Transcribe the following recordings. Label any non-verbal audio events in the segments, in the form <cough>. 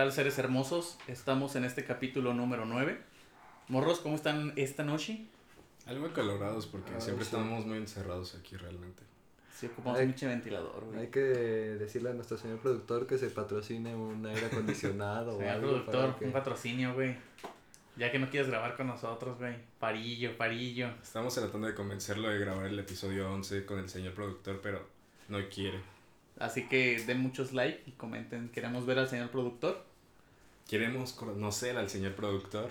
¿Qué tal, seres hermosos? Estamos en este capítulo número 9. Morros, ¿cómo están esta noche? Algo acalorados porque Ah, siempre sí. estamos muy encerrados aquí realmente. Sí, ocupamos Ay. un pinche ventilador, güey. Hay que decirle a nuestro señor productor que se patrocine un aire acondicionado <laughs> o Señor algo productor, para que- un patrocinio, güey. Ya que no quieres grabar con nosotros, güey. Parillo, parillo. Estamos tratando de convencerlo de grabar el episodio 11 con el señor productor, pero no quiere. Así que den muchos like y comenten. Queremos ver al señor productor. Queremos conocer al señor productor.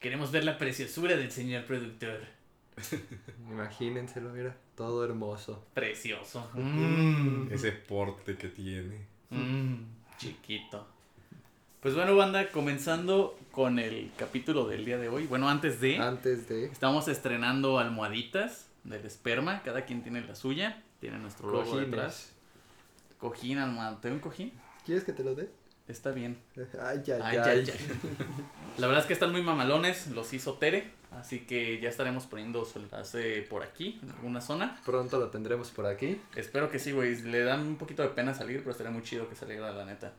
Queremos ver la preciosura del señor productor. <laughs> Imagínenselo, mira, todo hermoso. Precioso. Mm. Ese porte que tiene. Mm, chiquito. Pues bueno, banda, comenzando con el capítulo del día de hoy. Bueno, antes de... Antes de Estamos estrenando almohaditas del esperma. Cada quien tiene la suya. Tiene nuestro logo detrás. Cojín, almohada. ¿Te doy un cojín? ¿Quieres que te lo dé? Está bien. Ay, ay, Ay, ay. ay, ay. La verdad es que están muy mamalones. Los hizo Tere. Así que ya estaremos poniendo su enlace por aquí, en alguna zona. Pronto lo tendremos por aquí. Espero que sí, güey. Le dan un poquito de pena salir, pero estaría muy chido que saliera, la neta.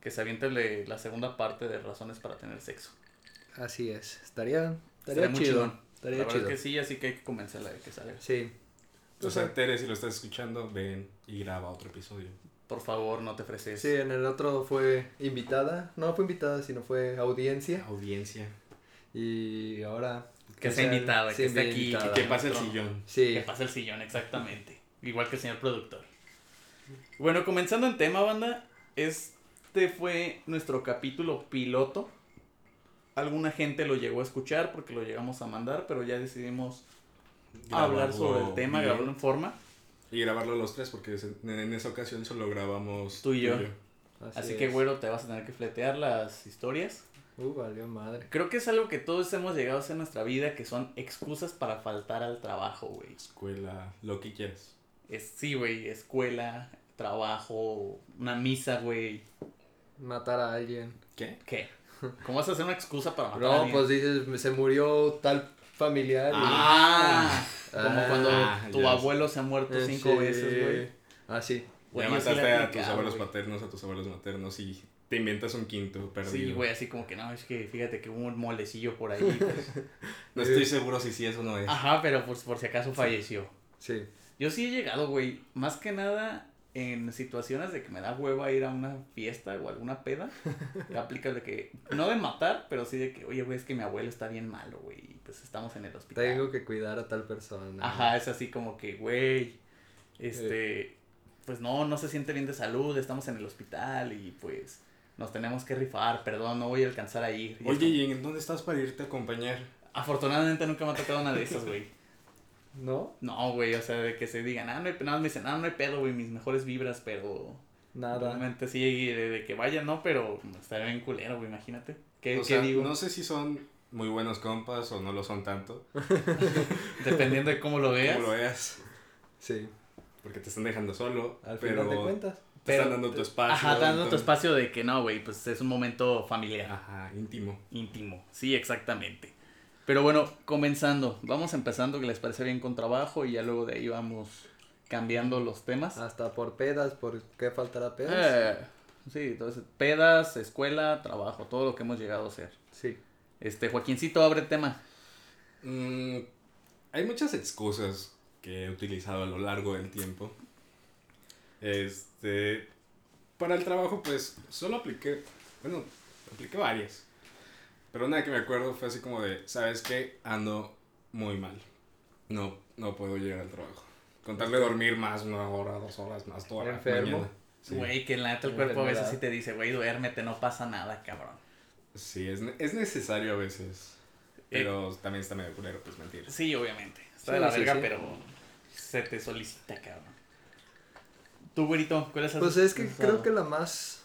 Que se aviente le- la segunda parte de razones para tener sexo. Así es. Estaría, Estaría estaría muy chido. La Estaría verdad chido. es que sí, así que hay que convencerla de que salga. Sí. O sea, Tere, si lo estás escuchando, ven y graba otro episodio. Por favor, no te ofreces. Sí, en el otro fue invitada. No fue invitada, sino fue audiencia. Audiencia. Y ahora. Que sea invitada, que esté aquí, invitada. Que pase el sillón. Sí. Que pase el sillón, exactamente. Igual que el señor productor. Bueno, comenzando en tema, banda. Este fue nuestro capítulo piloto. Alguna gente lo llegó a escuchar porque lo llegamos a mandar, pero ya decidimos hablar sobre el tema, bien. grabarlo en forma. Y grabarlo los tres porque en esa ocasión solo grabamos Tú y yo. Así, Así, que, güero, te vas a tener que fletear las historias. Uh, valió madre. Creo que es algo que todos hemos llegado a hacer en nuestra vida, que son excusas para faltar al trabajo, güey. Escuela, lo que quieras. Es, sí, güey, escuela, trabajo, una misa, güey. Matar a alguien. ¿Qué? ¿Qué? ¿Cómo vas a hacer una excusa para matar a No, alguien? pues dices, se murió tal familiar. y- Ah, como Ah, cuando tu abuelo se ha muerto Eh, cinco sí. veces, güey. Ah, sí. Güey, ya sí mataste a tus abuelos paternos, a tus abuelos maternos y te inventas un quinto perdido. Sí, güey, así como que no, es que fíjate que hubo un molecillo por ahí. pues. <laughs> No estoy seguro si sí eso no es. Ajá, pero por, por si acaso falleció. Sí. Yo sí he llegado, güey, más que nada en situaciones de que me da hueva ir a una fiesta o alguna peda. <laughs> aplica de que, no de matar, pero sí de que, oye, güey, es que mi abuelo está bien malo, güey, y pues estamos en el hospital. Tengo que cuidar a tal persona. Ajá, es así como que, güey, este, pues no, no se siente bien de salud, estamos en el hospital y pues nos tenemos que rifar, perdón, no voy a alcanzar a ir. Y Oye, ¿y en dónde estás para irte a acompañar? Afortunadamente nunca me ha tocado una de esas, güey. <laughs> ¿No? No, güey, o sea, de que se digan, ah, no hay, nada, me dicen, ah, no hay pedo, güey, mis mejores vibras, pero Nada. realmente sí, de, de que vayan, no, pero estaría bien culero, güey, imagínate. ¿Qué, o qué sea, digo? no sé si son muy buenos compas o no lo son tanto. <laughs> Dependiendo de cómo lo veas. Como lo veas. Sí. Porque te están dejando solo. Al pero final de cuentas. te están dando tu espacio. Ajá, dando tu espacio de que no, güey, pues es un momento familiar. Ajá, íntimo. íntimo. Sí, exactamente. Pero bueno, comenzando. Vamos empezando, que les parece bien con trabajo y ya luego de ahí vamos cambiando los temas. Hasta por pedas, ¿por qué faltará pedas? Eh, sí, entonces, pedas, escuela, trabajo, todo lo que hemos llegado a hacer. Sí. Este, Joaquincito, abre tema. Mm, hay muchas excusas que he utilizado a lo largo del tiempo. Este. Para el trabajo, pues solo apliqué. Bueno, apliqué varias. Pero una que me acuerdo fue así como de: ¿Sabes qué? Ando muy mal. No, no puedo llegar al trabajo. Con tal de dormir más una hora, dos horas más toda la ¿Enfermo? mañana. Sí. Güey, que la neta el cuerpo a veces sí te dice, güey, duérmete, no pasa nada, cabrón. Sí, es, es necesario a veces. Eh. Pero también está medio culero, pues mentir. Sí, obviamente. Está Sí, de la sí, verga, sí. pero se te solicita, cabrón. Tú, güerito, ¿cuál es Pues es que creo que la más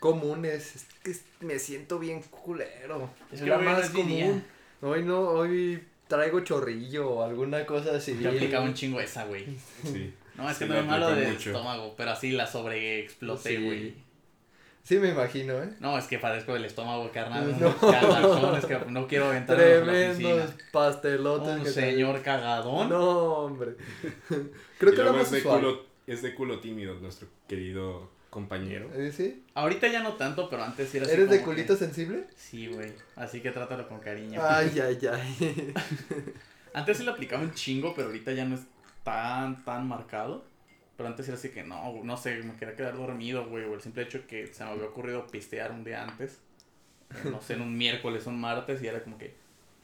común es, es que me siento bien culero. Es Es que la más es mi día. común. Hoy no, hoy traigo chorrillo o alguna cosa así. Yo aplicaba un chingo esa, güey. Sí. No, es que no lo es malo aplico de mucho. estómago, pero así la sobreexploté, güey. Sí, me imagino, ¿eh? No, es que padezco del estómago, carnal. No. cagazones que no quiero aventar Tremendos pastelotes. Un que te- señor cagadón. No, hombre. Y <laughs> Creo que luego más es de, culo, es de culo tímido nuestro querido compañero. ¿Eh, ¿Sí? Ahorita ya no tanto, pero antes sí era así ¿Eres de culito que- sensible? Sí, güey. Así que trátalo con cariño. Ay, <laughs> ay, ay. Antes sí lo aplicaba un chingo, pero ahorita ya no es tan, tan marcado. Pero antes era así que no, no sé, me quería quedar dormido, güey. O el simple hecho que se me había ocurrido pistear un día antes. eh, No sé, en un miércoles, un martes. Y era como que,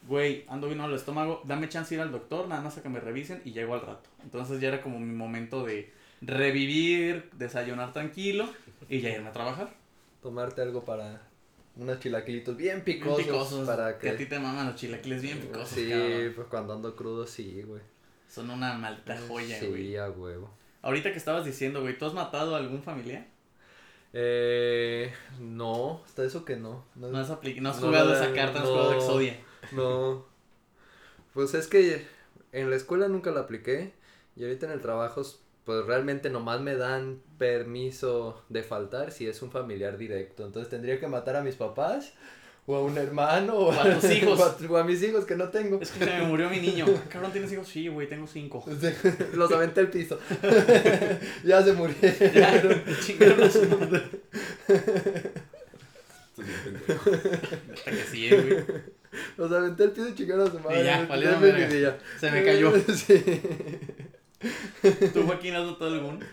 güey, ando bien al estómago. Dame chance de ir al doctor, nada más a que me revisen y llego al rato. Entonces ya era como mi momento de revivir, desayunar tranquilo y ya irme a trabajar. Tomarte algo para unos chilaquilitos bien Bien picosos. picosos. Para que a ti te maman los chilaquiles bien picosos, Sí, cabrón. pues cuando ando crudo, sí, güey. Son una maldita joya, Sí, güey. a huevo. Ahorita que estabas diciendo, güey, ¿tú has matado a algún familiar? Eh, no, hasta eso que no. No, No has, no has No, jugado esa carta, no has jugado Exodia. no. Pues es que en la escuela nunca la apliqué y ahorita en el trabajo pues realmente nomás me dan permiso de faltar si es un familiar directo. Entonces tendría que matar a mis papás o a un hermano o, O a tus <laughs> hijos. o a, o a mis hijos que no tengo. Es que se me murió mi niño. <laughs> Cabrón, ¿tienes hijos? Sí, güey, tengo cinco. <laughs> Los aventé al piso. ya se murieron. Ya, chingaron a su madre. Estás bien pendejo. Neta que sí, güey. Los aventé al piso y chingaron a su madre. Y ya. Se me cayó. Sí. ¿Tú, Joaquín, has matado algún?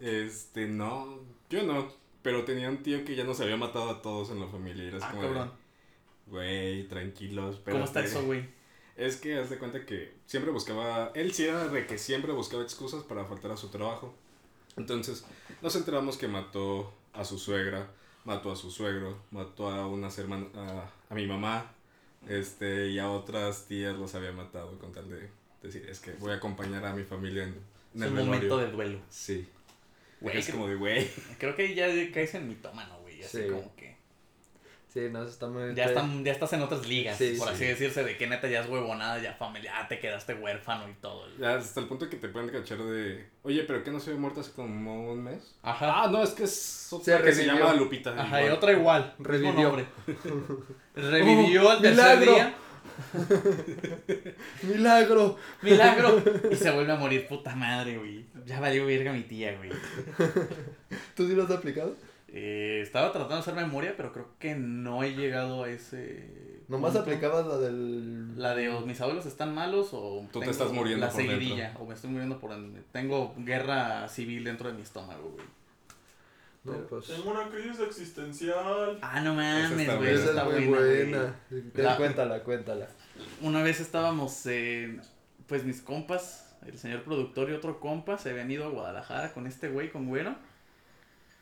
Este, no, yo no. Pero tenía un tío que ya nos había matado a todos en la familia. Y Ah, como cabrón. Güey, tranquilos. ¿Cómo está espérate". eso, güey? Es que haz de cuenta que siempre buscaba, él sí era de que siempre buscaba excusas para faltar a su trabajo. Entonces nos enteramos que mató a su suegra, mató a su suegro, mató a unas hermanas, a, a mi mamá, este, y a otras tías los había matado con tal de decir, es que voy a acompañar a mi familia en, en Es el un velorio". momento de duelo. Sí. Güey, es creo- como de, güey. Creo que ya caes en mitómano, güey. Así Sí. como que. Sí, no, eso está muy... Ya, están, ya estás en otras ligas, Sí, por sí. así decirse, de que neta ya es huevonada, ya familia, ya te quedaste huérfano y todo. Ya hasta el punto que te pueden cachar de, oye, pero que no se había muerto hace como un mes. Ajá. Ah, no, es que es otra Se que se llama Lupita. Ajá, y otra igual. Revivió. <laughs> Revivió al tercer milagro. día. <laughs> ¡Milagro! Milagro. Y se vuelve a morir, puta madre, güey. Ya valió verga mi tía, güey. ¿Tú sí lo has aplicado? Eh, estaba tratando de hacer memoria, pero creo que no he llegado a ese. Nomás punto. aplicabas la del... La de o mis abuelos están malos o. Tú te tengo estás muriendo La por dentro. seguidilla. O me estoy muriendo por. en- Tengo guerra civil dentro de mi estómago, güey. No, pues... Tengo una crisis existencial. Ah, no mames, güey. Esa está es muy buena. güey. buena. La- Cuéntala, cuéntala. Una vez estábamos en. Pues mis compas, el señor productor y otro compa, se habían ido a Guadalajara con este güey, con güero.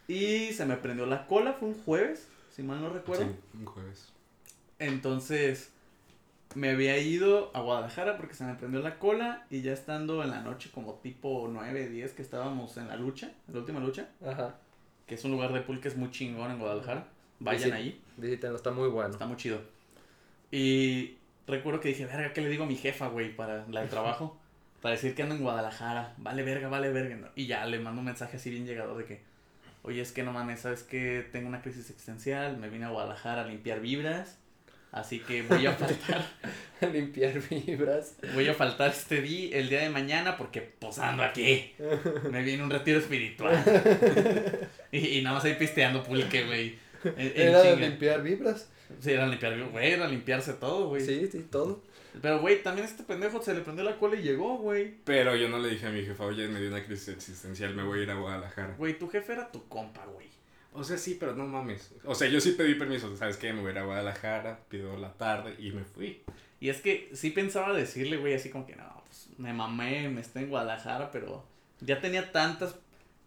Y se me prendió la cola, fue un jueves, si mal no recuerdo. Sí, un jueves. Entonces me había ido a Guadalajara porque se me prendió la cola y ya estando en la noche como tipo 9, 10 que estábamos en la lucha, en la última lucha, Ajá. Que es un lugar de pool que es muy chingón en Guadalajara. Vayan Sí. ahí, Visítenlo, está muy bueno. está muy chido. Y recuerdo que dije, verga, ¿qué le digo a mi jefa, güey, para la del trabajo? <laughs> Para decir que ando en Guadalajara. Vale, verga, vale, verga. ¿no? Y ya le mando un mensaje así bien llegador de que, oye, es que no mames, ¿sabes que Tengo una crisis existencial, me vine a Guadalajara a limpiar vibras. Así que voy a faltar, <laughs> Limpiar vibras. voy a faltar este día, el día de mañana, porque pues ando aquí. <laughs> Me viene un retiro espiritual. <laughs> Y, y nada más ahí pisteando pulque, güey. Era de limpiar vibras. Sí, era limpiar, güey, era limpiarse todo, güey. Sí, sí, todo. Pero, güey, también este pendejo se le prendió la cola y llegó, güey. Pero yo no le dije a mi jefa, oye, me dio una crisis existencial, me voy a ir a Guadalajara. Güey, tu jefe era tu compa, güey. O sea, sí, pero no mames. O sea, yo sí pedí permiso, ¿sabes qué? Me voy a ir a Guadalajara, pido la tarde y me fui. Y es que sí pensaba decirle, güey, así como que no, pues me mamé, me estoy en Guadalajara, pero ya tenía tantas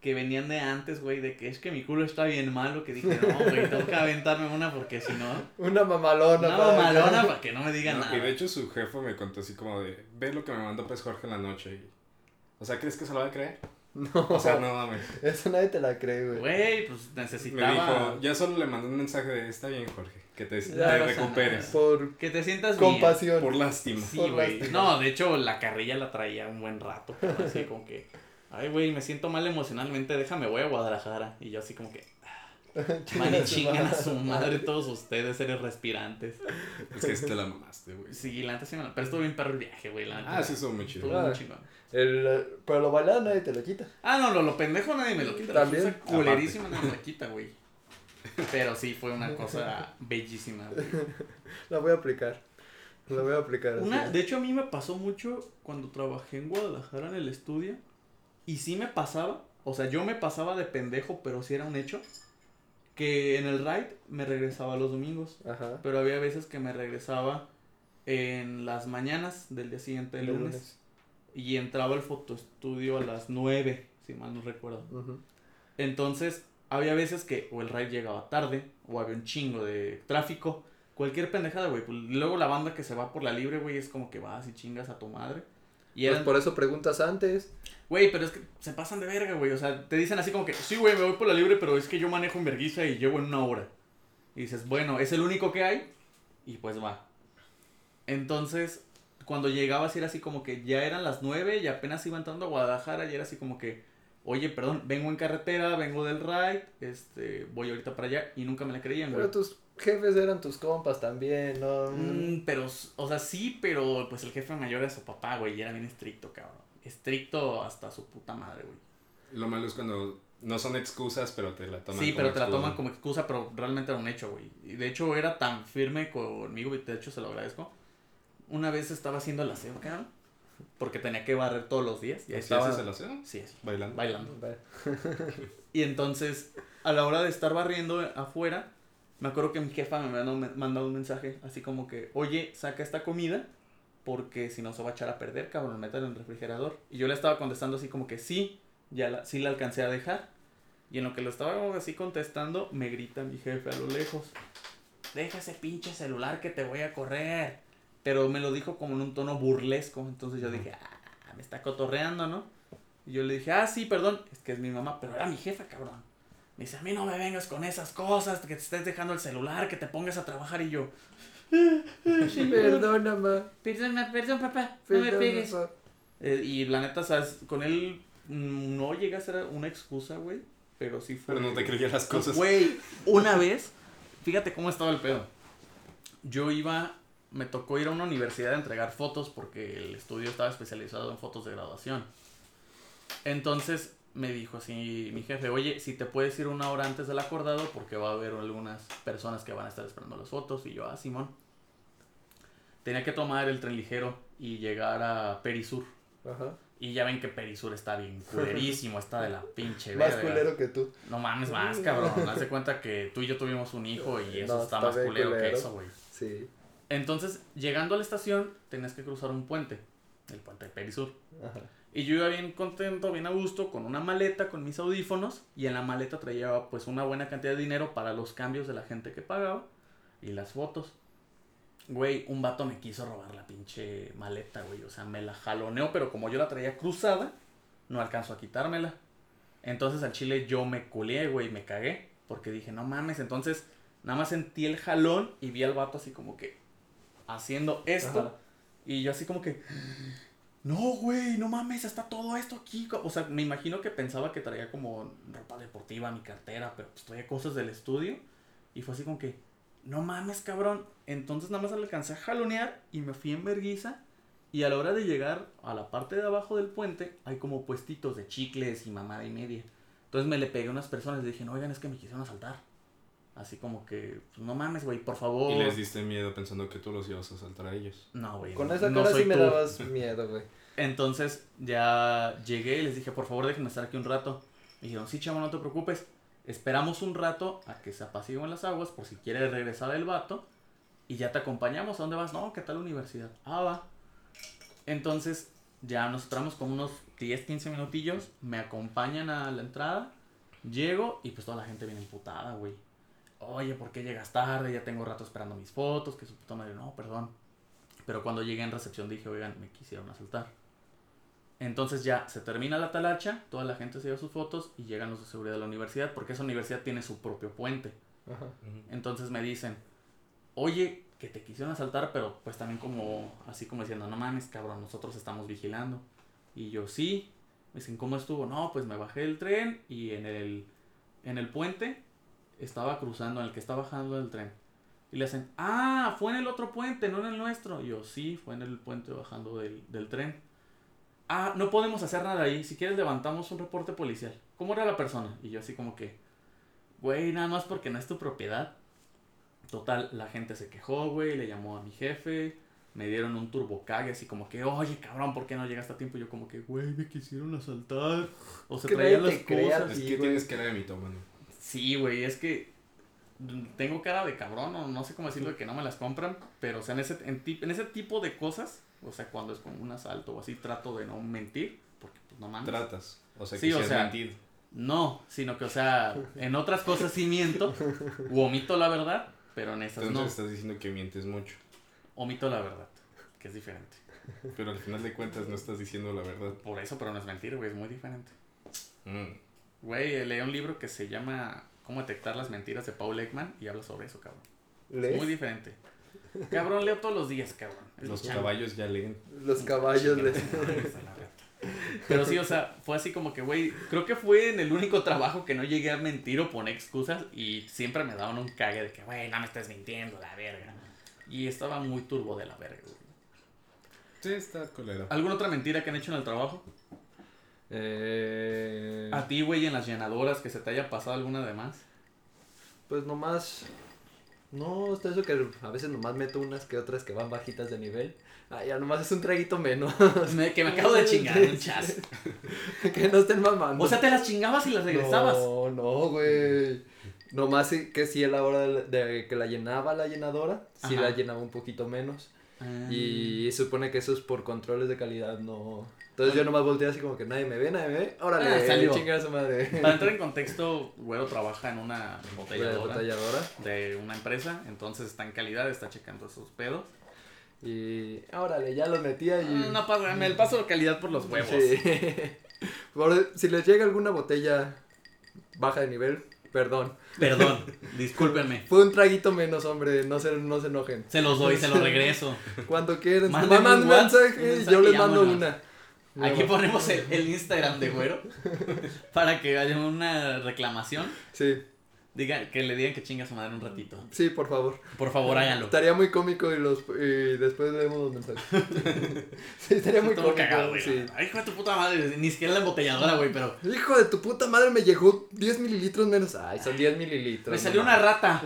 que venían de antes, güey, de que es que mi culo está bien malo, que dije, no, güey, tengo que aventarme una porque si no, Una mamalona. una para- mamalona para que no me digan No, nada. y de hecho su jefe me contó así como de, ve lo que me mandó pues Jorge en la noche. Y, o sea, ¿crees que se lo va a creer? No, O sea, no mames. eso nadie te la cree, güey. Güey, pues Me necesitaba dijo, ya solo le mandé un mensaje de, está bien Jorge, que te, Ya, recuperes. Por que te sientas bien. compasión. Por lástima. Sí, Por güey. lástima. No, de hecho, la carrilla la traía un buen rato. pero así como que, ay, güey, me siento mal emocionalmente, déjame, voy a Guadalajara. Y yo así como que, <laughs> Man, y chingan a su madre todos ustedes, seres respirantes. Es que te la mamaste, güey. Sí, la neta sí me la... Pero estuvo bien perro el viaje, güey, la neta. Ah, sí, estuvo muy chido. Estuvo muy Ah. chingón. El, pero lo bailado nadie te lo quita. Ah, no, lo, lo pendejo nadie me lo quita. La También. cosa culerísima nadie me la quita, güey. <laughs> Pero sí, fue una cosa bellísima, güey. La voy a aplicar. La voy a aplicar. así. Una, de hecho, a mí me pasó mucho cuando trabajé en Guadalajara en el estudio. Y sí me pasaba, o sea, yo me pasaba de pendejo, pero sí era un hecho. Que en el ride me regresaba los domingos. Ajá. Pero había veces que me regresaba en las mañanas del día siguiente, el lunes. lunes. Y entraba al fotoestudio a las 9, si mal no recuerdo. Ujú. Entonces, había veces que o el ride llegaba tarde, o había un chingo de tráfico, cualquier pendejada, güey. Pues, luego la banda que se va por la libre, güey, es como que vas y chingas a tu madre. Y Pues eran, por eso preguntas antes. güey, pero es que se pasan de verga, güey. O sea, te dicen así como que, sí, güey, me voy por la libre, pero es que yo manejo en verguiza y llego en una hora. Y dices, bueno, es el único que hay, y pues va. Entonces, cuando llegabas era así como que ya eran las nueve y apenas iba entrando a Guadalajara y era así como que, oye, perdón, vengo en carretera, vengo del ride, este, voy ahorita para allá y nunca me la creían, güey. Pero tus jefes eran tus compas también, ¿no? Mm, pero, o sea, sí, pero pues el jefe mayor era su papá, güey, y era bien estricto, cabrón. Estricto hasta su puta madre, güey. Lo malo es cuando no son excusas, pero te la toman Sí, como pero te la toman como excusa, pero realmente era un hecho, güey. Y de hecho era tan firme conmigo, y de hecho se lo agradezco. Una vez estaba haciendo el aseo, cabrón, porque tenía que barrer todos los días. Y ahí ¿Sí estaba... haces el aseo? Sí, así, Bailando. bailando. <laughs> Y entonces, a la hora de estar barriendo afuera, me acuerdo que mi jefa me mandó, me mandó un mensaje así como que, oye, saca esta comida porque si no se va a echar a perder, cabrón, métela en el refrigerador. Y yo le estaba contestando así como que sí, ya la, sí la alcancé a dejar. Y en lo que lo estaba así contestando, me grita mi jefe a lo lejos, deja ese pinche celular que te voy a correr. Pero me lo dijo como en un tono burlesco, entonces yo dije, ah, me está cotorreando, ¿no? Y yo le dije, ah, sí, perdón, es que es mi mamá, pero era mi jefa, cabrón. Me dice, a mí no me vengas con esas cosas, que te estés dejando el celular, que te pongas a trabajar y yo. Sí, Perdona, ma. Perdón, perdón, papá, no me pegues. Eh, y la neta, ¿sabes? Con él no llega a ser una excusa, güey, pero sí fue. Pero no te creía las cosas. Güey, una vez, fíjate cómo estaba el pedo. Yo iba, me tocó ir a una universidad a entregar fotos porque el estudio estaba especializado en fotos de graduación. Entonces me dijo así mi jefe, oye, si te puedes ir una hora antes del acordado porque va a haber algunas personas que van a estar esperando las fotos. Y yo, ah, Simón. Tenía que tomar el tren ligero y llegar a Perisur. Ajá. Y ya ven que Perisur está bien <laughs> culerísimo, está de la pinche Más verga. culero que tú. No mames más, cabrón. <laughs> Haz de cuenta que tú y yo tuvimos un hijo y eso No, está está más bien culero, que culero. eso, güey. Sí. Entonces, llegando a la estación, tenías que cruzar un puente, el puente de Perisur. Ajá. Y yo iba bien contento, bien a gusto, con una maleta, con mis audífonos, y en la maleta traía pues una buena cantidad de dinero para los cambios de la gente que pagaba y las fotos. Güey, un vato me quiso robar la pinche maleta, güey. O sea, me la jaloneó, pero como yo la traía cruzada, no alcanzo a quitármela. Entonces al chile yo me culié, güey, me cagué. Porque dije, no mames, entonces nada más sentí el jalón y vi al vato así como que haciendo esto. Ajá. Y yo así como que, no, güey, no mames, está todo esto aquí. O sea, me imagino que pensaba que traía como ropa deportiva, mi cartera, pero pues traía cosas del estudio. Y fue así como que, no mames, cabrón. Entonces nada más alcancé a jalonear y me fui en verguiza. Y a la hora de llegar a la parte de abajo del puente, hay como puestitos de chicles y mamada y media. Entonces me le pegué a unas personas y dije, no, oigan, es que me quisieron asaltar. Así como que, pues, no mames, güey, por favor. Y les diste miedo pensando que tú los ibas a saltar a ellos. No, güey. Con no- esa no cara sí me dabas miedo, güey. Entonces ya llegué y les dije, por favor déjenme estar aquí un rato. Me dijeron, sí, chamo, no te preocupes. Esperamos un rato a que se apaciguen las aguas por si quiere regresar el vato. Y ya te acompañamos. ¿A dónde vas? No, ¿qué tal la universidad? Ah, va. Entonces ya nos esperamos con unos 10, 15 minutillos. Me acompañan a la entrada. Llego y pues toda la gente viene emputada, güey. Oye, ¿por qué llegas tarde? Ya tengo rato esperando mis fotos. Que su puta madre, no, perdón. Pero cuando llegué en recepción dije, oigan, me quisieron asaltar. Entonces ya se termina la talacha, toda la gente se lleva sus fotos y llegan los de seguridad de la universidad, porque esa universidad tiene su propio puente. Ajá. Entonces me dicen, oye, que te quisieron asaltar, pero pues también como, así como diciendo, no mames, cabrón, nosotros estamos vigilando. Y yo, sí. Me dicen, ¿cómo estuvo? No, pues me bajé del tren y en el, en el puente estaba cruzando, en el que está bajando del tren. Y le hacen, ah, fue en el otro puente, no en el nuestro. Y yo, sí, fue en el puente bajando del, del tren. Ah, no podemos hacer nada ahí. Si quieres levantamos un reporte policial. ¿Cómo era la persona? Y yo así como que, güey, nada más porque no es tu propiedad. Total, la gente se quejó, güey, le llamó a mi jefe, me dieron un turbocague, así como que, oye, cabrón, ¿por qué no llegaste a tiempo? Y yo como que, güey, me quisieron asaltar. O se traían las cosas. Es Sí, que güey. tienes cara de mitómano. Sí, güey, es que tengo cara de cabrón, o no sé cómo decirlo, de que no me las compran, pero o sea, en ese, en, en ese tipo de cosas, o sea, cuando es como un asalto o así, trato de no mentir, porque pues no mames. Tratas. O sea, Sí, que o sí has sea, mentido. No, sino que, o sea, en otras cosas sí miento, o omito la verdad, pero en esas Entonces no. estás diciendo que mientes mucho. Omito la verdad, que es diferente. Pero al final de cuentas no estás diciendo la verdad. Por eso, pero no es mentir, güey, es muy diferente. Mm. Güey, leí un libro que se llama Cómo detectar las mentiras de Paul Ekman y habla sobre eso, cabrón. Es ¿Lees? muy diferente. Cabrón, leo todos los días, cabrón. Es Los caballos ya leen. Los caballos reta. <laughs> Pero sí, o sea, fue así como que, güey, creo que fue en el único trabajo que no llegué a mentir o poner excusas y siempre me daban un cague de que, güey, no me estás mintiendo, la verga. Y estaba muy turbo de la verga, güey. Sí, está colero. ¿Alguna otra mentira que han hecho en el trabajo? Eh... A ti, güey, en las llenadoras, que se te haya pasado alguna de más. Pues nomás. No, está eso que a veces nomás meto unas que otras que van bajitas de nivel. Ah, ya nomás es un traguito menos. <laughs> Me- que me acabo de chingar un chas. <laughs> que no estén mamando. O sea, te las chingabas y las regresabas. No, no, güey. Nomás sí- que si a la hora de, de que la llenaba la llenadora, sí Ajá. la llenaba un poquito menos. Ah. Y supone que eso es por controles de calidad, no. Entonces yo nomás volteé así como que nadie me ve, nadie me ve. Órale, Ah, salió. <laughs> chinga su madre. Para entrar en contexto, Güero trabaja en una La botelladora botelladora. de una empresa, entonces está en calidad, está checando esos pedos. Y órale, ya los metía y. Ah, No pasa, me paso de calidad por los huevos. Sí. <laughs> Por- si les llega alguna botella baja de nivel, perdón. Perdón, <laughs> discúlpenme. Fue un traguito menos, hombre, no se, no se enojen. Se los doy, se los regreso. <laughs> Cuando quieran, Mándenme mandan un mensaje y yo les mando una. Aquí ponemos el, el Instagram de Güero <laughs> para que haya una reclamación. Sí, Diga, que le digan que chinga su madre un ratito. sí, por favor. Por favor, háganlo. Estaría muy cómico y, los, y después leemos los <laughs> mensajes. sí, estaría muy cómico. cagado, güey. sí. Ay, hijo de tu puta madre. Ni siquiera la embotelladora, güey, pero. Hijo de tu puta madre, me llegó 10 mililitros menos. Ay, son 10 mililitros. Me salió una rata.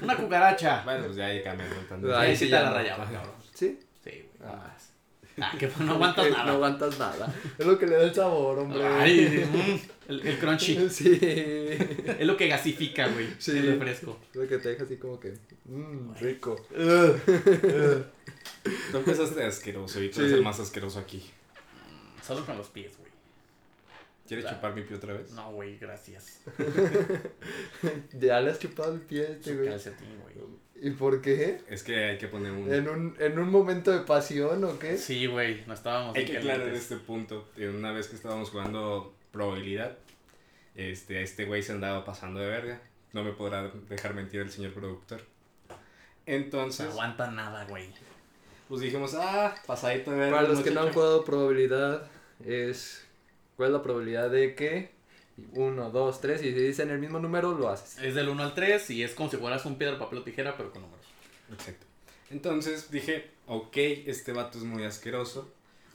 Una cucaracha. Bueno, pues ya ahí cambian. ¿no? Ahí sí ya la no. rayaba, cabrón. ¿Sí? Sí, güey. Ah. más. Ah, que no <laughs> aguantas Que nada. No aguantas nada. Es lo que le da el sabor, hombre. Ay, mm, el, el crunchy. <laughs> Sí. Es lo que gasifica, güey. Sí. El refresco. Lo que te deja así como que. Mmm, rico. <laughs> Tú empezaste asqueroso y tú eres Sí. el más asqueroso aquí. Solo con los pies, güey. ¿Quieres Claro. chupar mi pie otra vez? No, güey, gracias. Ya le has chupado el pie a este, güey. calcetín, güey. ¿Y por qué? Es que hay que poner un... ¿En un, ¿En un momento de pasión o qué? Sí, güey, no estábamos Hay que aclarar este punto. Una vez que estábamos jugando probabilidad, este, este güey se andaba pasando de verga. No me podrá dejar mentir el señor productor. No Entonces, aguanta nada, güey. pues dijimos, ah, pasadito de verga. Para los que no han jugado probabilidad, es. ¿Cuál es la probabilidad de que? Uno, dos, tres, y si dicen el mismo número, lo haces. Es del 1 al 3 y es como si fueras un piedra, papel o tijera, pero con números. Exacto. Entonces dije, ok, este vato es muy asqueroso.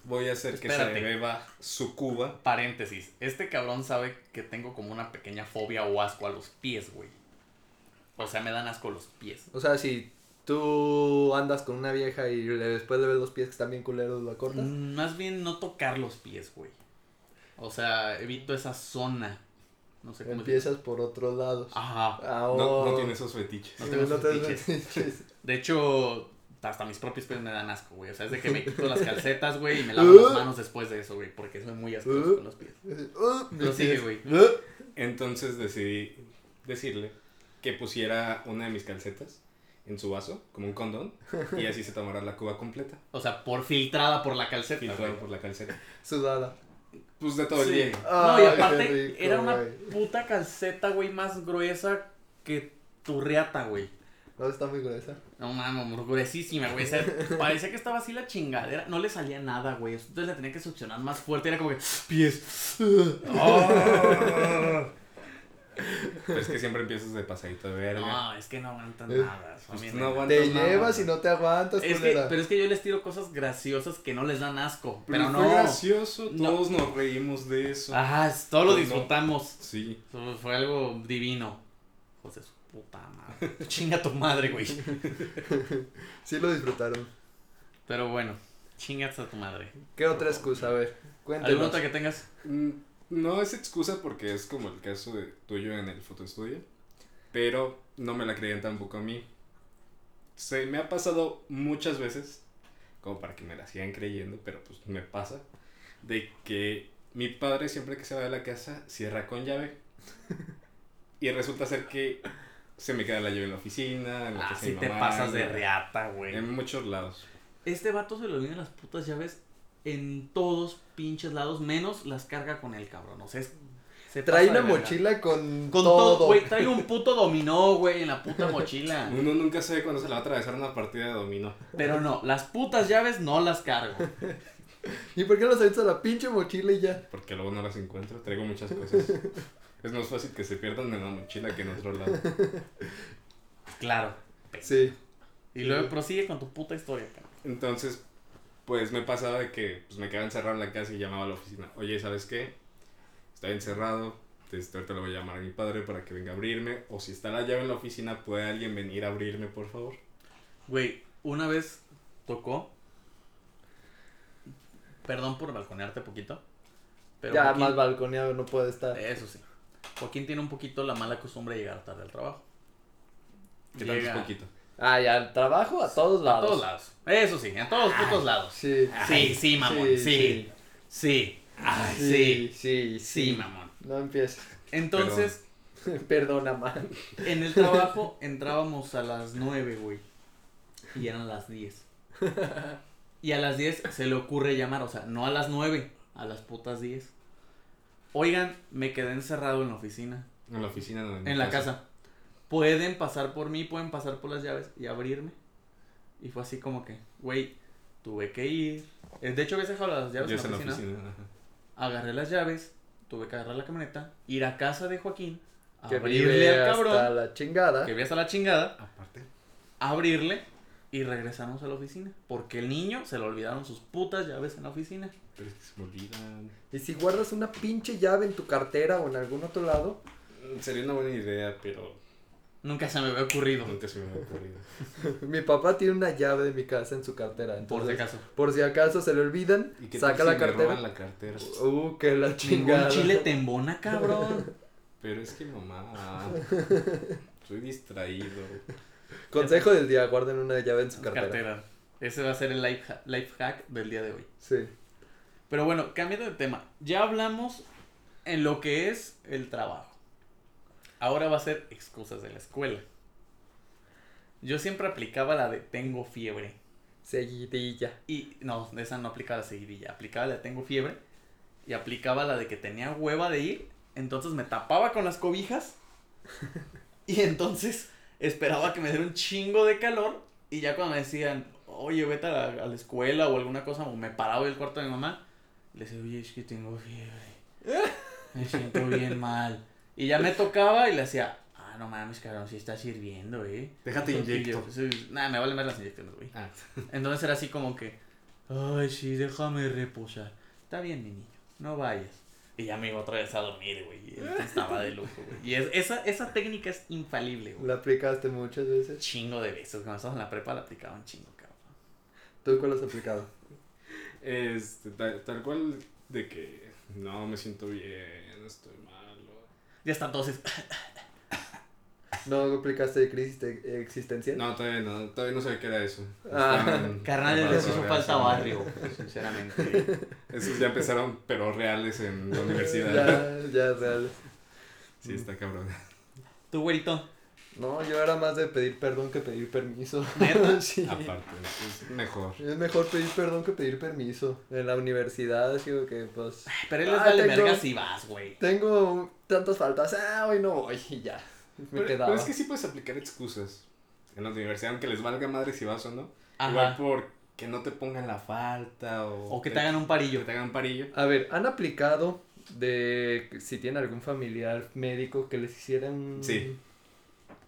Voy a hacer que se beba su cuba. Paréntesis. Este cabrón sabe que tengo como una pequeña fobia o asco a los pies, güey. O sea, me dan asco los pies. O sea, si tú andas con una vieja y le- después le ves los pies que están bien culeros, ¿lo cortas? Mm, Más bien no tocar los pies, güey. O sea, evito esa zona. No sé cómo Empiezas por otros lados. Ajá. Ah, No, oh. no tiene esos fetiches. No tengo esos fetiches. <laughs> De hecho, hasta mis propios pies me dan asco, güey. O sea, es de que me quito las <laughs> calcetas, güey, y me lavo las manos después de eso, güey. Porque soy muy asqueroso con los pies. Uh, mis Pero sigue, güey. Entonces decidí decirle que pusiera una de mis calcetas en su vaso, como un condón, y así se tomará la cuba completa, O sea, por filtrada por la calceta. filtrado güey. por la calceta. Sudada. Pues de todo el día. No, y aparte, rico, era una güey. puta calceta, güey, más gruesa que tu riata, güey. No, está muy gruesa. No mames, gruesísima, güey. O sea, <laughs> parecía que estaba así la chingadera. No le salía nada, güey. Entonces le tenía que succionar más fuerte. Era como que, pies. <laughs> Ah. Pero es que siempre empiezas de pasadito de verga. No, es que no aguantan Eh, nada. Pues no. Te nada. llevas y no te aguantas, Es que, culera. pero es que yo les tiro cosas graciosas que no les dan asco. Pero, Pero, no. fue gracioso, No. todos nos reímos de eso. Ajá, es- todo lo Pues no. disfrutamos. Sí. Fue- algo divino. José su puta madre. <laughs> Chinga tu madre, güey. <laughs> Sí lo disfrutaron. Pero bueno, chingas a tu madre. ¿Qué otra excusa? A ver, ¿Alguna cuéntanos. otra que tengas? Mm, No es excusa porque es como el caso de tuyo en el fotoestudio, pero no me la creían tampoco a mí. Se me ha pasado muchas veces, como para que me la sigan creyendo, pero pues me pasa, de que mi padre siempre que se va de la casa cierra con llave. Y resulta ser que se me queda la llave en la oficina, en la Ah, te mamá, pasas de reata, güey. En muchos lados. Este vato se le olvidan las putas llaves en todos pinches lados, menos las carga con el cabrón. O sea, es- se Trae una mochila con, Con todo. todo, güey. Trae un puto dominó, güey, en la puta mochila. <laughs> Uno nunca sabe cuándo se le va a atravesar una partida de dominó. Pero no, las putas llaves no las cargo. <laughs> ¿Y por qué no se a la pinche mochila y ya? Porque luego no las encuentro, traigo muchas cosas. <laughs> es más fácil que se pierdan en la mochila que en otro lado. Claro. Sí. Y luego prosigue con tu puta historia, cabrón. Entonces, pues me pasaba de que pues, me quedaba encerrado en la casa y llamaba a la oficina. Oye, ¿sabes qué? Estoy encerrado. Este, ahorita le voy a llamar a mi padre para que venga a abrirme. O si está la llave en la oficina, ¿puede alguien venir a abrirme, por favor? Güey, una vez tocó. Perdón por balconearte poquito. Pero ya Joaquín- más balconeado no puede estar. Eso sí. Joaquín tiene un poquito la mala costumbre de llegar tarde al trabajo. ¿Qué tanto es Llega- poquito? Ah, ya, al trabajo a todos A lados. todos lados. Eso sí, a todos los putos lados. Sí. Sí, sí, mamón. Sí. sí. Sí. Ay, Sí, sí. sí, Sí, mamón. No empieces. Entonces, <laughs> Perdona, man. en el trabajo entrábamos a las 9, güey. Y eran las 10. Y a las 10 se le ocurre llamar, o sea, no a las 9, a las putas 10. Oigan, me quedé encerrado en la oficina, En la oficina, no, en la casa. Pueden pasar por mí, pueden pasar por las llaves y abrirme. Y fue así como que, güey, tuve que ir. Eh, De hecho, habías dejado las llaves en la en la oficina. Agarré las llaves, tuve que agarrar la camioneta, ir a casa de Joaquín, Que abrirle al hasta cabrón, la chingada. que veas a la chingada, Aparte. abrirle y regresamos a la oficina. Porque el niño se le olvidaron sus putas llaves en la oficina. Pero es que se me olvidan. Y si guardas una pinche llave en tu cartera o en algún otro lado, Mm, Sería una buena idea, pero Nunca se me había ocurrido. nunca se me ha ocurrido. <laughs> mi papá tiene una llave de mi casa en su cartera. Por si acaso. por si acaso se le olvidan, ¿Y qué saca tal la si me cartera. roban la cartera? Uh, que la Ningún chingada. chile te embona, cabrón. <laughs> Pero es que mamá. <laughs> Soy distraído. Consejo del día, guarden una llave en su cartera. Cartera. Ese va a ser el life, ha- life hack del día de hoy. Sí. Pero bueno, cambiando de tema. Ya hablamos en lo que es el trabajo. Ahora va a ser excusas de la escuela. Yo siempre aplicaba la de tengo fiebre. Seguidilla. Y no, de esa no aplicaba la seguidilla. Aplicaba la de tengo fiebre. Y aplicaba la de que tenía hueva de ir. Entonces me tapaba con las cobijas. <laughs> y entonces esperaba que me diera un chingo de calor. Y ya cuando me decían, oye, vete a la, a la escuela o alguna cosa, o me paraba del cuarto de mi mamá, le decía, oye, es que tengo fiebre. Me siento bien mal. Y ya me tocaba y le hacía, ah, no mames, cabrón, si está sirviendo, eh. Déjate inyecto. sí, Nada, me valen más las inyecciones, güey. Ah, Entonces era así como que, ay, sí, déjame reposar. Está bien, mi niño, no vayas. Y ya me iba otra vez a dormir, güey. Estaba de lujo, güey. Y es- esa, esa técnica es infalible, güey. La aplicaste muchas veces. Chingo de veces. Cuando estabas en la prepa la aplicaba un chingo, cabrón. ¿Tú cuál has aplicado? este, tal, tal cual de que no me siento bien, estoy malo. Ya están todos. ¿No aplicaste crisis de- existencial? No, todavía no, todavía no sabía qué era eso. Ah, Carnales, les hizo falta barrio, sinceramente. Esos ya empezaron, pero reales en la <laughs> universidad. Ya, ya, real. Sí, está cabrón. ¿Tú, güerito? No, yo era más de pedir perdón que pedir permiso. <laughs> <laughs> Sí. Aparte, es mejor. Es mejor pedir perdón que pedir permiso. En la universidad, digo que pues. Pero él les Ah, vale tengo- verga si vas, güey. Tengo tantas faltas. Ah, hoy no voy. Y ya. Me Pero, quedaba. pero es que sí puedes aplicar excusas en la universidad, aunque les valga madre si vas o no. Ajá. Igual por que no te pongan la falta o... O que te hagan un parillo. que te hagan parillo. A ver, ¿han aplicado de si tienen algún familiar médico que les hiciera un... Sí.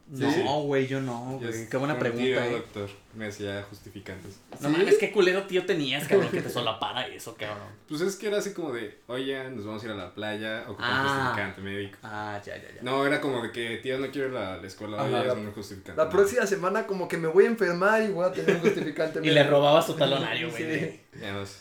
No, güey, yo no, güey. Qué buena pregunta, tío, eh. doctor, me hacía justificantes. No ¿Sí? mames, qué culero tío tenías, <laughs> cabrón, que te solapara eso, cabrón. Pues es que era así como de, oye, nos vamos a ir a la playa, o con Ah. justificante médico. Ah, ya, ya, ya. No, era como de que, tío, no quiero ir a la escuela, Ajá, oye, la- es un justificante. La No. próxima semana como que me voy a enfermar y voy a tener un justificante. <laughs> Y le robabas tu talonario, <laughs> güey. Sí. Ya no sé.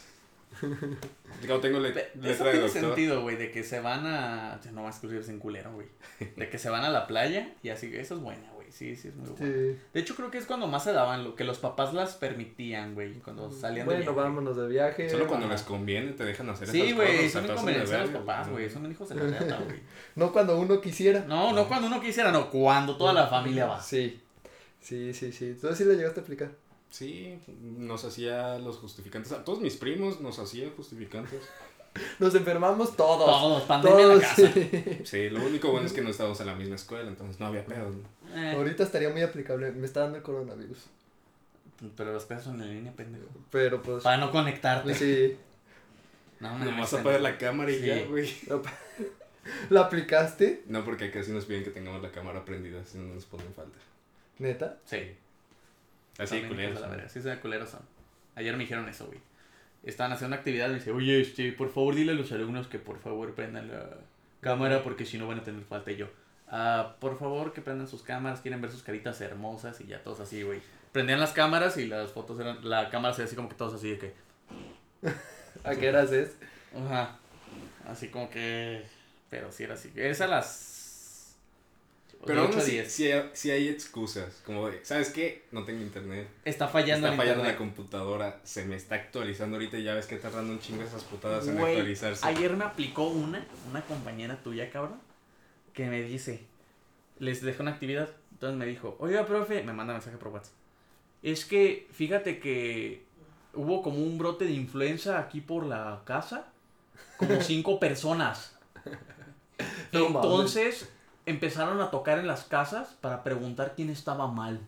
No tengo le- Pe- Eso letra de tiene doctor. sentido, güey, de que se van a... No vas a escribir sin culero, güey. De que se van a la playa y así, eso es buena, güey. Sí, sí, es muy buena. Sí. De hecho, creo que es cuando más se daban, lo que los papás las permitían, güey, cuando salían de Bueno, viaje. vámonos de viaje. Solo cuando les conviene te dejan hacer Sí, esas güey, cosas. son de convenenciados los papás, ¿no? güey, son hijos de la <laughs> reta, güey. No cuando uno quisiera. No, no cuando uno quisiera, no, cuando toda la familia va. Sí. Sí, sí, sí. ¿Tú sí le llegaste a aplicar? Sí, nos hacía los justificantes. A todos mis primos nos hacía justificantes. <laughs> Nos enfermamos todos. Todos, pandemia en la Todos. casa. sí. <laughs> Sí, lo único bueno es que no estábamos en la misma escuela, entonces no había pedo. ¿no? Eh, Ahorita estaría muy aplicable. Me está dando el coronavirus. pero las clases son en línea, pendejo. Pero pues. Para no conectarte. Sí. No, mames, Nomás apagar la cámara y Sí. ya, güey. <laughs> ¿La aplicaste? No, porque casi nos piden que tengamos la cámara prendida, si no nos ponen falta. ¿Neta? Sí. Así de culeros. hijos de culeros son. Ayer me dijeron eso, güey. Estaban haciendo una actividad y me dice, oye, este, por favor dile a los alumnos que por favor prendan la cámara porque si no van a tener falta Y yo. Ah, por favor que prendan sus cámaras, quieren ver sus caritas hermosas y ya todos así, güey. Prendían las cámaras y las fotos eran, la cámara se veía así como que todos así de que, <laughs> ¿A qué horas es? ajá, así como que, pero sí era así. Es a las Pero aún 8 a así, 10. sí, hay- excusas. Como de, ¿sabes qué? No tengo internet. Está fallando Está fallando la computadora. Se me está actualizando ahorita y ya ves que tardando un chingo esas putadas en actualizarse. Ayer me aplicó una, una compañera tuya, cabrón, que me dice, les dejé una actividad, entonces me dijo, oiga, profe, me manda mensaje por WhatsApp. Es que, fíjate que hubo como un brote de influenza aquí por la casa, como <laughs> cinco personas. Entonces empezaron a tocar en las casas para preguntar quién estaba mal.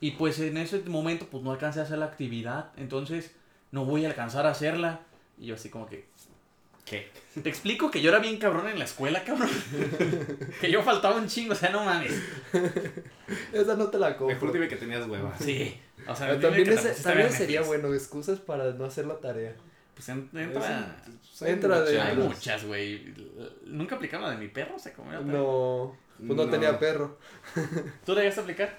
Y pues en ese momento pues no alcancé a hacer la actividad, entonces no voy a alcanzar a hacerla. Y yo así como que, ¿Qué? te explico que yo era bien cabrón en la escuela, cabrón. <laughs> que yo faltaba un chingo, o sea, no mames. Esa no te la Mejor compro. dime que tenías huevas. Sí. O sea, También, que ese- también sería bueno, excusas para no hacer la tarea. Pues en- entra. Pues hay Entra de- muchas. Hay muchas, güey. Nunca aplicaron la de mi perro, se comió la. No, pues no, No. tenía perro. ¿Tú le llegaste a aplicar?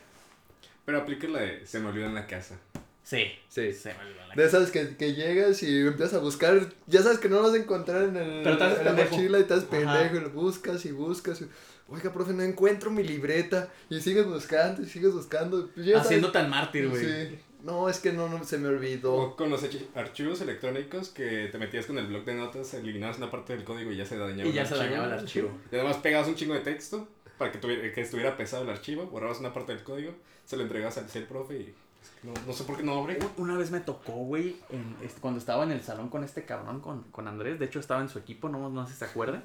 Pero aplica la de se me olvidó en la casa. Sí. Sí. Se me olvidó la De esas que, que llegas y empiezas a buscar, ya sabes que no lo vas a encontrar en, el, Pero en la pendejo. mochila y estás Ajá. pendejo y lo buscas y buscas. y, Oiga, profe, no encuentro mi libreta. Y sigues buscando y sigues buscando. Pues Haciéndote al mártir, güey. Sí. No, es que no, no se me olvidó. O con los archi- archivos electrónicos que te metías con el bloc de notas, eliminabas una parte del código y ya se dañaba Y ya el se archivo. dañaba el archivo. Y además pegabas un chingo de texto para que, tuviera, que estuviera pesado el archivo, borrabas una parte del código, se lo entregabas al al profe y no, no sé por qué no abre. Un- Una vez me tocó, güey, en- cuando estaba en el salón con este cabrón, con, con Andrés. De hecho, estaba en su equipo, no, no sé si se acuerdan.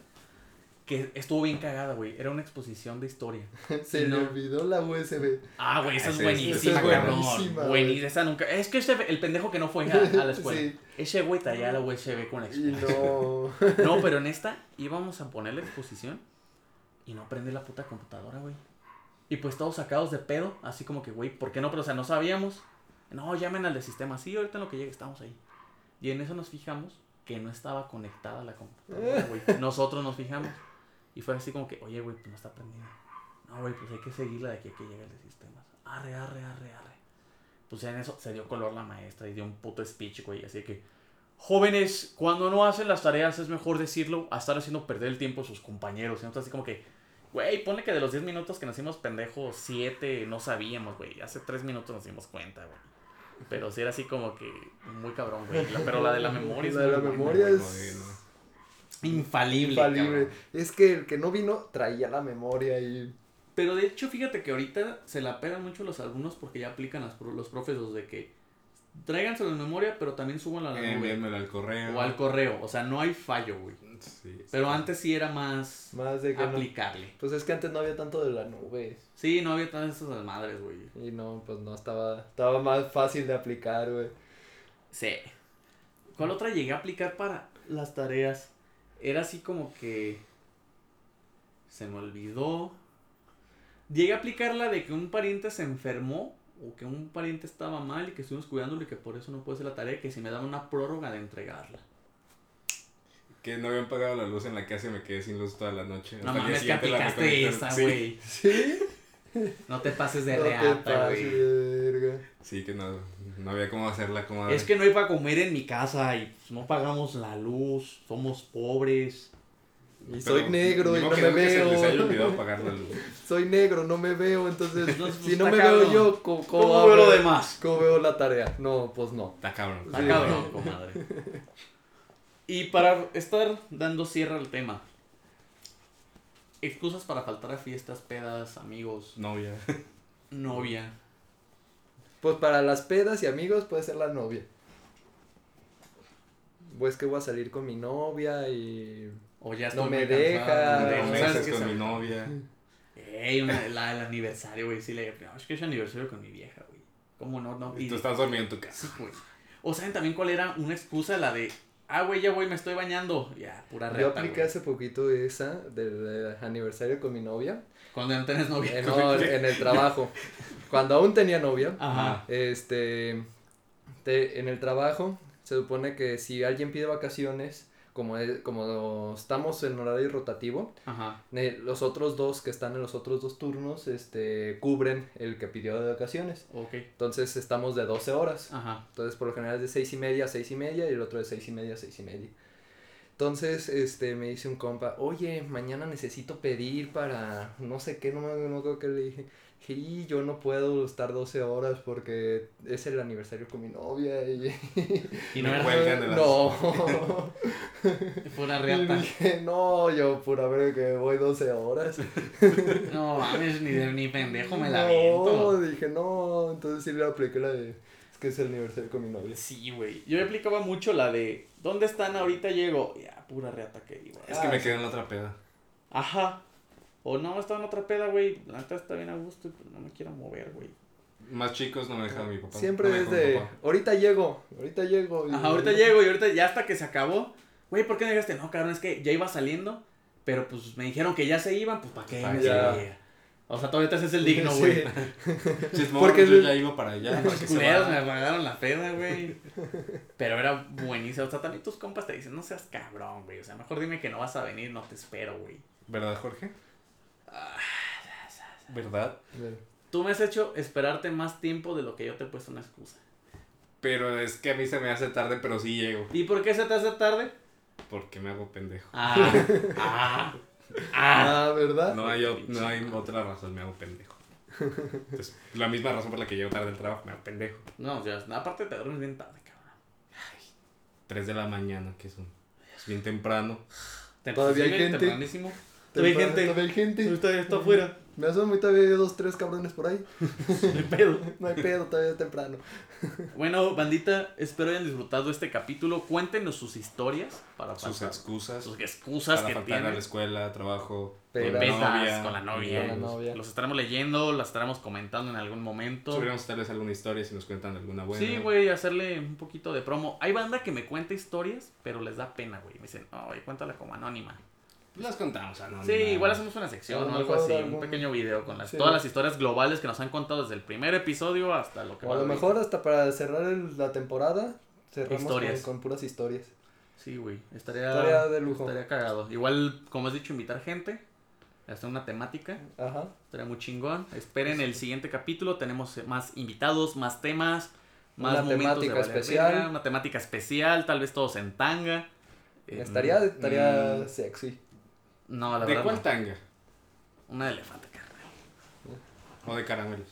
Que estuvo bien cagada, güey. Era una exposición de historia. <laughs> se no. le olvidó la USB. Ah, güey, esa es buenísima, es cabrón. buenísima, esa nunca. Es que ese, el pendejo que no fue a, a la <laughs> escuela. Sí. Ese güey traía la USB con la exposición. no. <laughs> No, pero en esta íbamos a poner la exposición y no prende la puta computadora, güey. Y pues todos sacados de pedo, así como que, güey, ¿por qué no? Pero, o sea, no sabíamos. No, llamen al de sistema. Sí, ahorita en lo que llegue estamos ahí. Y en eso nos fijamos que no estaba conectada la computadora, güey. Nosotros nos fijamos. Y fue así como que, oye, güey, pues no está prendida. No, güey, pues hay que seguirla de aquí a que llegue el de sistemas. Arre, arre, arre, arre. Pues ya en eso se dio color la maestra y dio un puto speech, güey. Así que, jóvenes, cuando no hacen las tareas es mejor decirlo a estar haciendo perder el tiempo a sus compañeros. Y así como que, güey, ponle que de los 10 minutos que nos hicimos pendejos, 7 no sabíamos, güey. Hace 3 minutos nos dimos cuenta, güey. Pero sí era así como que muy cabrón, güey. Pero la de la memoria es La de la memoria es-. Infalible. Infalible. Es que el que no vino traía la memoria y. Pero de hecho, fíjate que ahorita se la pegan mucho los alumnos porque ya aplican las, los profesores de que tráiganselo en memoria, pero también suban a la nube. Envíamelo al correo. O al correo. O sea, no hay fallo, güey. Sí, Pero sí. antes sí era más Más de que no. aplicarle. Pues es que antes no había tanto de la nube. Sí, no había todas esas desmadres, güey. Y no, pues no estaba. Estaba más fácil de aplicar, güey. Sí. ¿Cuál otra llegué a aplicar para las tareas? Era así como que se me olvidó. Llegué a aplicar la de que un pariente se enfermó o que un pariente estaba mal y que estuvimos cuidándolo y que por eso no puede hacer la tarea, que si me daban una prórroga de entregarla. Que no habían pagado la luz en la casa y me quedé sin luz toda la noche. No Hasta mames, que aplicaste esa, güey. <laughs> ¿Sí? No te pases de No reata, pases güey. Sí, que no, no había cómo hacerla como Es que no hay para comer en mi casa y pues, no pagamos la luz, somos pobres. Y soy negro y no me veo. olvidado <laughs> pagar la luz. Soy negro, no me veo, entonces Entonces, pues, si no me cabrón. veo yo, ¿cómo, cómo ¿Cómo va a veo lo demás? ¿Cómo veo la tarea? No, pues no. Está cabrón. Está Sí. cabrón, comadre. Y para estar dando cierre al tema. Excusas para faltar a fiestas, pedas, amigos, Novia. novia. Pues para las pedas y amigos puede ser la novia. Pues que voy a salir con mi novia y... O ya No me deja. ¿sabes meses qué? con mi novia. Ey, una- la, el aniversario, güey. Sí, le no, es que es aniversario con mi vieja, güey. ¿Cómo no? no Y tú estás dormido en tu casa. Sí, güey. O saben también cuál era una excusa, la de, ah, güey, ya voy, me estoy bañando. Ya, pura Yo reta, apliqué güey. hace poquito esa del eh, aniversario con mi novia. Cuando no tenés novia. Eh, no, <laughs> en el trabajo. Cuando aún tenía novia, Ajá. este, te- en el trabajo se supone que si alguien pide vacaciones, como, es- como estamos en horario rotativo, Ajá. los otros dos que están en los otros dos turnos, este, cubren el que pidió de vacaciones. Ok. Entonces estamos de 12 horas. Ajá. Entonces, por lo general es de seis y media a seis y media y el otro de seis y media a seis y media. Entonces, este, me dice un compa, oye, mañana necesito pedir para no sé qué, no me no acuerdo qué le dije. "Y yo no puedo estar 12 horas porque es el aniversario con mi novia y... <laughs> Y <laughs> no Me era de las- No. <laughs> pura y reata. dije, no, yo pura ver que voy 12 horas. No mames, ni de ni pendejo me la no, viento. dije, no, entonces sí le apliqué la de, que es el aniversario con mi novia. Sí, güey. Yo aplicaba mucho la de, ¿dónde están? Ahorita llego. Ya, pura reata que iba. Es que me quedé en la otra peda. Ajá. O no, estaba en otra peda, güey. La neta está bien a gusto y pues no me quiero mover, güey. Más chicos no me dejan mi papá. Siempre no me es de, ahorita llego, ahorita llego. y- Ajá, ahorita llego y ahorita ya hasta que se acabó. Güey, ¿por qué no llegaste? No, cabrón, es que ya iba saliendo. Pero pues me dijeron que ya se iban, pues ¿para qué? Ah, me? O sea, todavía te haces el digno, Sí. güey. <laughs> Chismón, Porque yo el- ya iba para allá. ¿para qué se Culeros me pagaron la peda, güey. <laughs> Pero era buenísimo. O sea, también tus compas te dicen, no seas cabrón, güey. O sea, mejor dime que no vas a venir, no te espero, güey. ¿Verdad, Jorge? ¿Verdad? Tú me has hecho esperarte más tiempo de lo que yo te he puesto una excusa. Pero es que a mí se me hace tarde, pero sí llego. ¿Y por qué se te hace tarde? Porque me hago pendejo. Ah, ah, ah. Ah, ¿verdad? No hay, no hay otra razón, me hago pendejo. Entonces, la misma razón por la que llego tarde al trabajo, me hago pendejo. No, o sea, aparte te duermes bien tarde, cabrón. 3 de la mañana, que son. Es bien temprano. Te- Todavía hay gente. tempranísimo. Todavía hay gente. Todavía hay gente. Todavía está afuera. Me asomo y todavía hay dos, tres cabrones por ahí. <laughs> No hay pedo. <laughs> No hay pedo, todavía es temprano. <laughs> Bueno, bandita, espero hayan disfrutado este capítulo. Cuéntenos sus historias para Sus excusas. sus excusas para que faltar a tienen. la escuela, trabajo, Pero- con la novia. con la novia. Con la novia. Los estaremos leyendo, las estaremos comentando en algún momento. Subiremos tal vez alguna historia si nos cuentan alguna buena. Sí, güey, hacerle un poquito de promo. Hay banda que me cuenta historias, pero les da pena, güey. Me dicen, ay, cuéntala como anónima. Las contamos, no, Sí, igual hacemos una sección o algo así, un pequeño video con las, Sí. todas las historias globales que nos han contado desde el primer episodio hasta lo que O va a lo mejor hasta para cerrar el- la temporada, cerramos Historias. con, con puras historias. Sí, güey, estaría, Estaría de lujo. estaría cagado. Igual, como has dicho, invitar gente, hacer una temática, Ajá. estaría muy chingón. Esperen el siguiente capítulo, tenemos más invitados, más temas, más Una momentos de temática valer especial. una temática especial, tal vez todos en tanga. Estaría, estaría mm. sexy. No, la ¿De verdad. cuál no. tanga? Una de elefante, carnal. O de caramelos.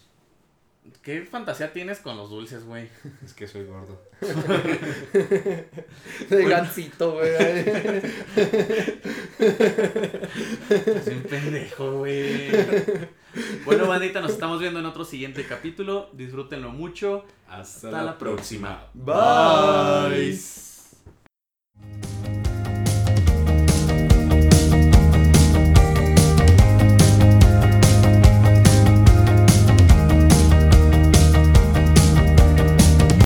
¿Qué fantasía tienes con los dulces, güey? <laughs> Es que soy gordo. <laughs> De gansito, güey. Es un pendejo, güey. Bueno, bandita, nos estamos viendo en otro siguiente capítulo. Disfrútenlo mucho. Hasta, Hasta la próxima. Bye.